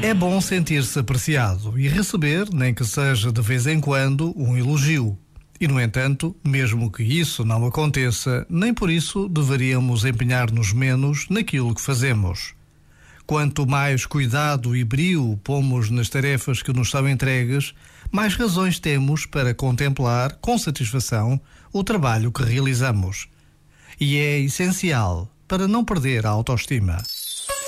É bom sentir-se apreciado e receber, nem que seja de vez em quando, um elogio. E, no entanto, mesmo que isso não aconteça, nem por isso deveríamos empenhar-nos menos naquilo que fazemos. Quanto mais cuidado e brio pomos nas tarefas que nos são entregues, mais razões temos para contemplar com satisfação o trabalho que realizamos. E é essencial para não perder a autoestima.